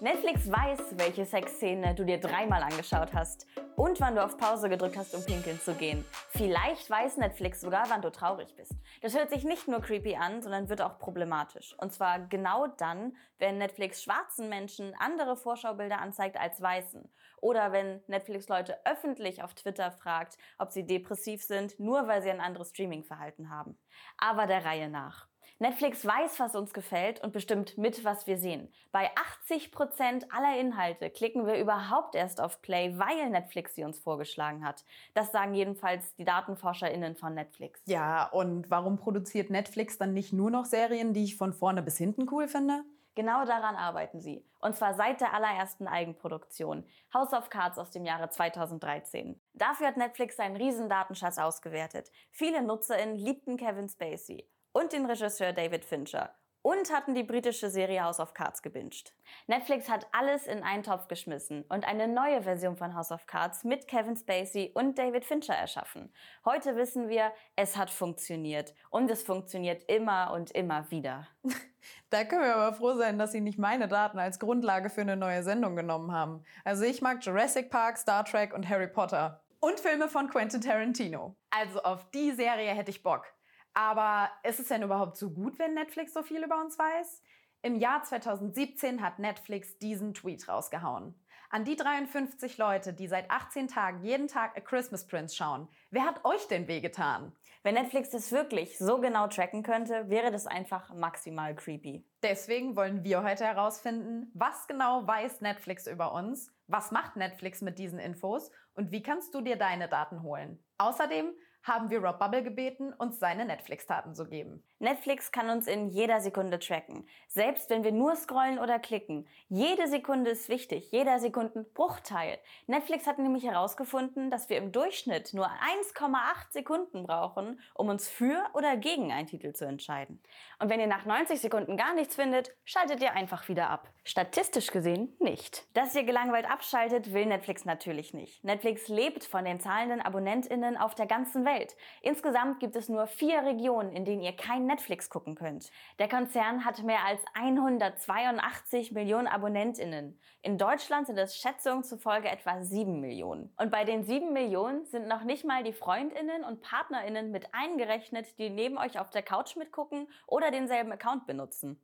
Netflix weiß, welche Sexszene du dir dreimal angeschaut hast und wann du auf Pause gedrückt hast, um pinkeln zu gehen. Vielleicht weiß Netflix sogar, wann du traurig bist. Das hört sich nicht nur creepy an, sondern wird auch problematisch. Und zwar genau dann, wenn Netflix schwarzen Menschen andere Vorschaubilder anzeigt als weißen. Oder wenn Netflix Leute öffentlich auf Twitter fragt, ob sie depressiv sind, nur weil sie ein anderes Streamingverhalten haben. Aber der Reihe nach. Netflix weiß, was uns gefällt und bestimmt mit, was wir sehen. Bei 80 Prozent aller Inhalte klicken wir überhaupt erst auf Play, weil Netflix sie uns vorgeschlagen hat. Das sagen jedenfalls die DatenforscherInnen von Netflix. Ja, und warum produziert Netflix dann nicht nur noch Serien, die ich von vorne bis hinten cool finde? Genau daran arbeiten sie. Und zwar seit der allerersten Eigenproduktion. House of Cards aus dem Jahre 2013. Dafür hat Netflix seinen riesen Datenschatz ausgewertet. Viele NutzerInnen liebten Kevin Spacey und den Regisseur David Fincher und hatten die britische Serie House of Cards gebinged. Netflix hat alles in einen Topf geschmissen und eine neue Version von House of Cards mit Kevin Spacey und David Fincher erschaffen. Heute wissen wir, es hat funktioniert und es funktioniert immer und immer wieder. Da können wir aber froh sein, dass sie nicht meine Daten als Grundlage für eine neue Sendung genommen haben. Also ich mag Jurassic Park, Star Trek und Harry Potter. Und Filme von Quentin Tarantino. Also auf die Serie hätte ich Bock. Aber ist es denn überhaupt so gut, wenn Netflix so viel über uns weiß? Im Jahr 2017 hat Netflix diesen Tweet rausgehauen. An die 53 Leute, die seit 18 Tagen jeden Tag A Christmas Prince schauen. Wer hat euch denn wehgetan? Wenn Netflix das wirklich so genau tracken könnte, wäre das einfach maximal creepy. Deswegen wollen wir heute herausfinden, was genau weiß Netflix über uns, was macht Netflix mit diesen Infos und wie kannst du dir deine Daten holen. Außerdem haben wir Rob Bubble gebeten, uns seine Netflix-Daten zu geben. Netflix kann uns in jeder Sekunde tracken. Selbst wenn wir nur scrollen oder klicken. Jede Sekunde ist wichtig, jeder Sekundenbruchteil. Netflix hat nämlich herausgefunden, dass wir im Durchschnitt nur 1,8 Sekunden brauchen, um uns für oder gegen einen Titel zu entscheiden. Und wenn ihr nach 90 Sekunden gar nichts findet, schaltet ihr einfach wieder ab. Statistisch gesehen nicht. Dass ihr gelangweilt abschaltet, will Netflix natürlich nicht. Netflix lebt von den zahlenden AbonnentInnen auf der ganzen Welt. Welt. Insgesamt gibt es nur vier Regionen, in denen ihr kein Netflix gucken könnt. Der Konzern hat mehr als 182 Millionen AbonnentInnen. In Deutschland sind es Schätzungen zufolge etwa 7 Millionen. Und bei den 7 Millionen sind noch nicht mal die FreundInnen und PartnerInnen mit eingerechnet, die neben euch auf der Couch mitgucken oder denselben Account benutzen.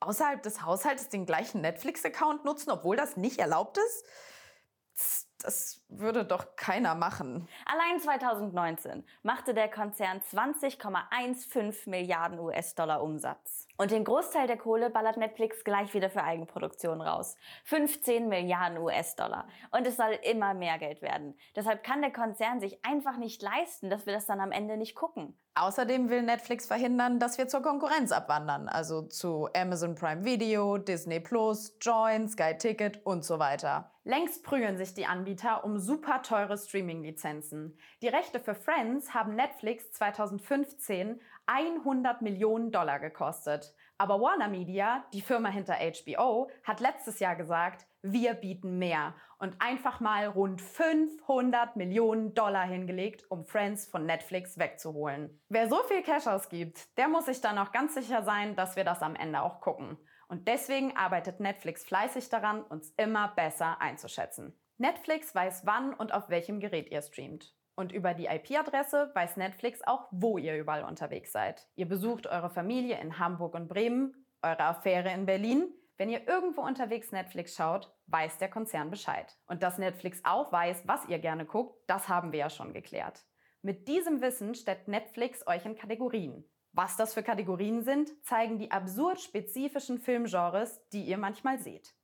Außerhalb des Haushaltes den gleichen Netflix-Account nutzen, obwohl das nicht erlaubt ist? Das würde doch keiner machen. Allein 2019 machte der Konzern 20,15 Milliarden US-Dollar Umsatz. Und den Großteil der Kohle ballert Netflix gleich wieder für Eigenproduktion raus. 15 Milliarden US-Dollar. Und es soll immer mehr Geld werden. Deshalb kann der Konzern sich einfach nicht leisten, dass wir das dann am Ende nicht gucken. Außerdem will Netflix verhindern, dass wir zur Konkurrenz abwandern, also zu Amazon Prime Video, Disney Plus, Join, Sky Ticket und so weiter. Längst prügeln sich die Anbieter um super teure Streaming-Lizenzen. Die Rechte für Friends haben Netflix 2015 100 Millionen Dollar gekostet. Aber Warner Media, die Firma hinter HBO, hat letztes Jahr gesagt, wir bieten mehr und einfach mal rund 500 Millionen Dollar hingelegt, um Friends von Netflix wegzuholen. Wer so viel Cash ausgibt, der muss sich dann auch ganz sicher sein, dass wir das am Ende auch gucken. Und deswegen arbeitet Netflix fleißig daran, uns immer besser einzuschätzen. Netflix weiß, wann und auf welchem Gerät ihr streamt. Und über die IP-Adresse weiß Netflix auch, wo ihr überall unterwegs seid. Ihr besucht eure Familie in Hamburg und Bremen, eure Affäre in Berlin. Wenn ihr irgendwo unterwegs Netflix schaut, weiß der Konzern Bescheid. Und dass Netflix auch weiß, was ihr gerne guckt, das haben wir ja schon geklärt. Mit diesem Wissen stellt Netflix euch in Kategorien. Was das für Kategorien sind, zeigen die absurd spezifischen Filmgenres, die ihr manchmal seht.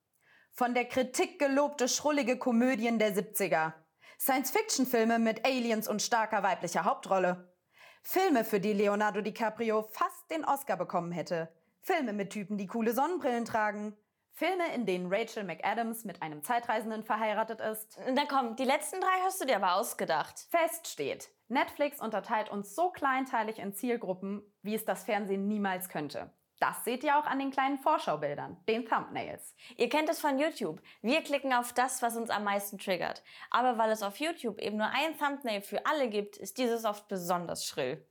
Von der Kritik gelobte schrullige Komödien der 70er Science-Fiction-Filme mit Aliens und starker weiblicher Hauptrolle. Filme, für die Leonardo DiCaprio fast den Oscar bekommen hätte. Filme mit Typen, die coole Sonnenbrillen tragen. Filme, in denen Rachel McAdams mit einem Zeitreisenden verheiratet ist. Na komm, die letzten drei hast du dir aber ausgedacht. Fest steht, Netflix unterteilt uns so kleinteilig in Zielgruppen, wie es das Fernsehen niemals könnte. Das seht ihr auch an den kleinen Vorschaubildern, den Thumbnails. Ihr kennt es von YouTube. Wir klicken auf das, was uns am meisten triggert. Aber weil es auf YouTube eben nur ein Thumbnail für alle gibt, ist dieses oft besonders schrill.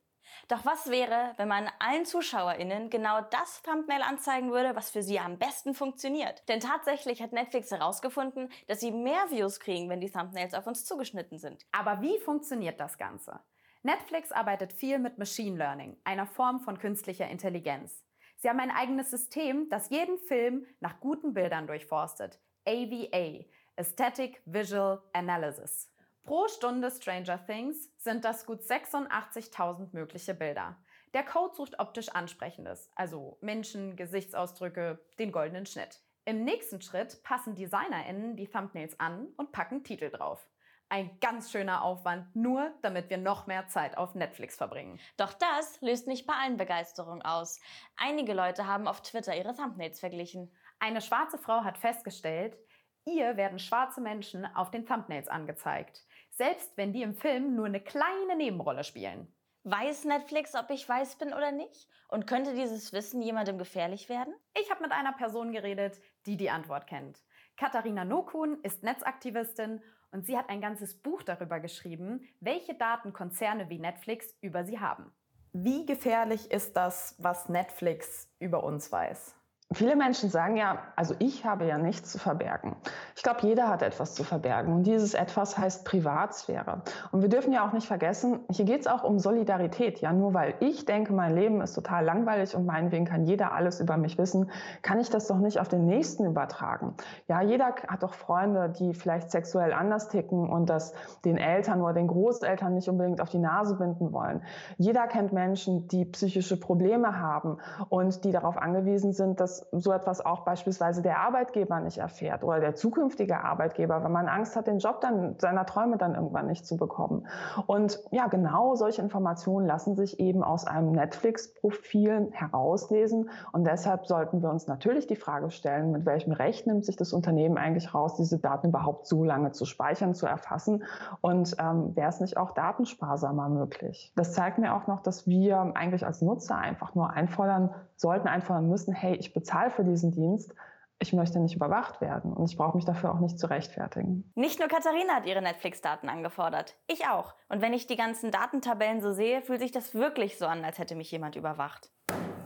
Doch was wäre, wenn man allen ZuschauerInnen genau das Thumbnail anzeigen würde, was für sie am besten funktioniert? Denn tatsächlich hat Netflix herausgefunden, dass sie mehr Views kriegen, wenn die Thumbnails auf uns zugeschnitten sind. Aber wie funktioniert das Ganze? Netflix arbeitet viel mit Machine Learning, einer Form von künstlicher Intelligenz. Sie haben ein eigenes System, das jeden Film nach guten Bildern durchforstet. AVA, Aesthetic Visual Analysis. Pro Stunde Stranger Things sind das gut 86.000 mögliche Bilder. Der Code sucht optisch Ansprechendes, also Menschen, Gesichtsausdrücke, den goldenen Schnitt. Im nächsten Schritt passen DesignerInnen die Thumbnails an und packen Titel drauf. Ein ganz schöner Aufwand, nur damit wir noch mehr Zeit auf Netflix verbringen. Doch das löst nicht bei allen Begeisterung aus. Einige Leute haben auf Twitter ihre Thumbnails verglichen. Eine schwarze Frau hat festgestellt, ihr werden schwarze Menschen auf den Thumbnails angezeigt selbst wenn die im Film nur eine kleine Nebenrolle spielen. Weiß Netflix, ob ich weiß bin oder nicht? Und könnte dieses Wissen jemandem gefährlich werden? Ich habe mit einer Person geredet, die die Antwort kennt. Katharina Nokun ist Netzaktivistin und sie hat ein ganzes Buch darüber geschrieben, welche Daten Konzerne wie Netflix über sie haben. Wie gefährlich ist das, was Netflix über uns weiß? Viele Menschen sagen ja, also ich habe ja nichts zu verbergen. Ich glaube, jeder hat etwas zu verbergen und dieses etwas heißt Privatsphäre. Und wir dürfen ja auch nicht vergessen, hier geht es auch um Solidarität. Ja, nur weil ich denke, mein Leben ist total langweilig und meinetwegen kann jeder alles über mich wissen, kann ich das doch nicht auf den Nächsten übertragen. Ja, jeder hat doch Freunde, die vielleicht sexuell anders ticken und das den Eltern oder den Großeltern nicht unbedingt auf die Nase binden wollen. Jeder kennt Menschen, die psychische Probleme haben und die darauf angewiesen sind, dass so etwas auch beispielsweise der Arbeitgeber nicht erfährt oder der zukünftige Arbeitgeber, wenn man Angst hat, den Job dann seiner Träume dann irgendwann nicht zu bekommen. Und ja, genau solche Informationen lassen sich eben aus einem Netflix-Profil herauslesen. Und deshalb sollten wir uns natürlich die Frage stellen, mit welchem Recht nimmt sich das Unternehmen eigentlich raus, diese Daten überhaupt so lange zu speichern, zu erfassen? Und ähm, wäre es nicht auch datensparsamer möglich? Das zeigt mir auch noch, dass wir eigentlich als Nutzer einfach nur einfordern sollten, einfordern müssen, hey, ich bezahle bezahle für diesen Dienst, ich möchte nicht überwacht werden und ich brauche mich dafür auch nicht zu rechtfertigen. Nicht nur Katharina hat ihre Netflix-Daten angefordert, ich auch. Und wenn ich die ganzen Datentabellen so sehe, fühlt sich das wirklich so an, als hätte mich jemand überwacht.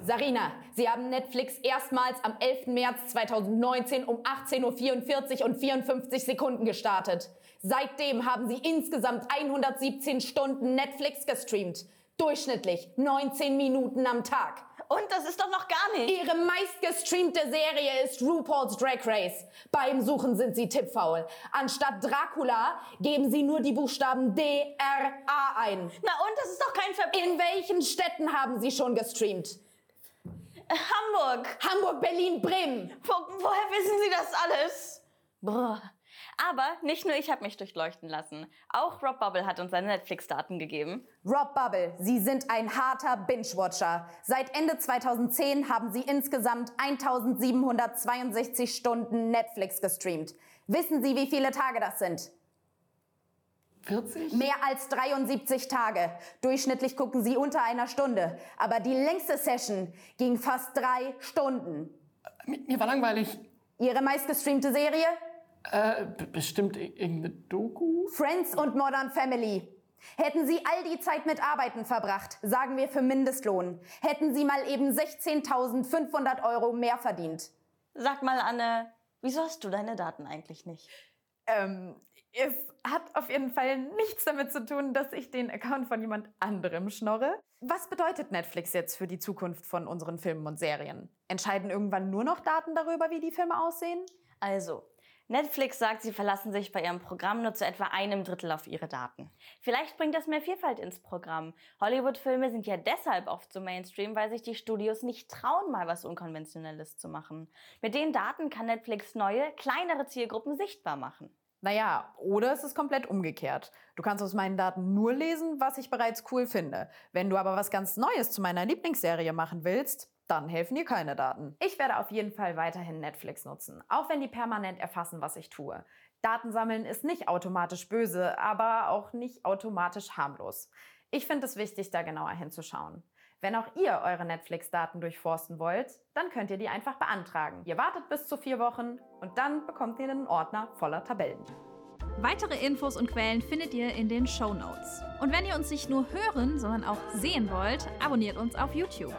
Sarina, Sie haben Netflix erstmals am 11. März 2019 um 18.44 Uhr und 54 Sekunden gestartet. Seitdem haben Sie insgesamt 117 Stunden Netflix gestreamt. Durchschnittlich 19 Minuten am Tag. Und das ist doch noch gar nicht. Ihre meistgestreamte Serie ist RuPaul's Drag Race. Beim Suchen sind Sie tippfaul. Anstatt Dracula geben Sie nur die Buchstaben D, R, A ein. Na und, das ist doch kein Ver In welchen Städten haben Sie schon gestreamt? Hamburg. Hamburg, Berlin, Bremen. Wo, woher wissen Sie das alles? Brr. Aber nicht nur ich habe mich durchleuchten lassen. Auch Rob Bubble hat uns seine Netflix-Daten gegeben. Rob Bubble, Sie sind ein harter Binge-Watcher. Seit Ende 2010 haben Sie insgesamt 1762 Stunden Netflix gestreamt. Wissen Sie, wie viele Tage das sind? 40? Mehr als 73 Tage. Durchschnittlich gucken Sie unter einer Stunde. Aber die längste Session ging fast drei Stunden. Mir war langweilig. Ihre meistgestreamte Serie? Äh, bestimmt irgendeine Doku? Friends und Modern Family. Hätten Sie all die Zeit mit Arbeiten verbracht, sagen wir für Mindestlohn, hätten Sie mal eben 16.500 Euro mehr verdient. Sag mal, Anne, wieso hast du deine Daten eigentlich nicht? Ähm, es hat auf jeden Fall nichts damit zu tun, dass ich den Account von jemand anderem schnorre. Was bedeutet Netflix jetzt für die Zukunft von unseren Filmen und Serien? Entscheiden irgendwann nur noch Daten darüber, wie die Filme aussehen? Also, Netflix sagt, sie verlassen sich bei ihrem Programm nur zu etwa einem Drittel auf ihre Daten. Vielleicht bringt das mehr Vielfalt ins Programm. Hollywood-Filme sind ja deshalb oft so Mainstream, weil sich die Studios nicht trauen, mal was Unkonventionelles zu machen. Mit den Daten kann Netflix neue, kleinere Zielgruppen sichtbar machen. Naja, oder es ist komplett umgekehrt. Du kannst aus meinen Daten nur lesen, was ich bereits cool finde. Wenn du aber was ganz Neues zu meiner Lieblingsserie machen willst, dann helfen dir keine Daten. Ich werde auf jeden Fall weiterhin Netflix nutzen, auch wenn die permanent erfassen, was ich tue. Datensammeln ist nicht automatisch böse, aber auch nicht automatisch harmlos. Ich finde es wichtig, da genauer hinzuschauen. Wenn auch ihr eure Netflix-Daten durchforsten wollt, dann könnt ihr die einfach beantragen. Ihr wartet bis zu vier Wochen und dann bekommt ihr einen Ordner voller Tabellen. Weitere Infos und Quellen findet ihr in den Show Notes. Und wenn ihr uns nicht nur hören, sondern auch sehen wollt, abonniert uns auf YouTube.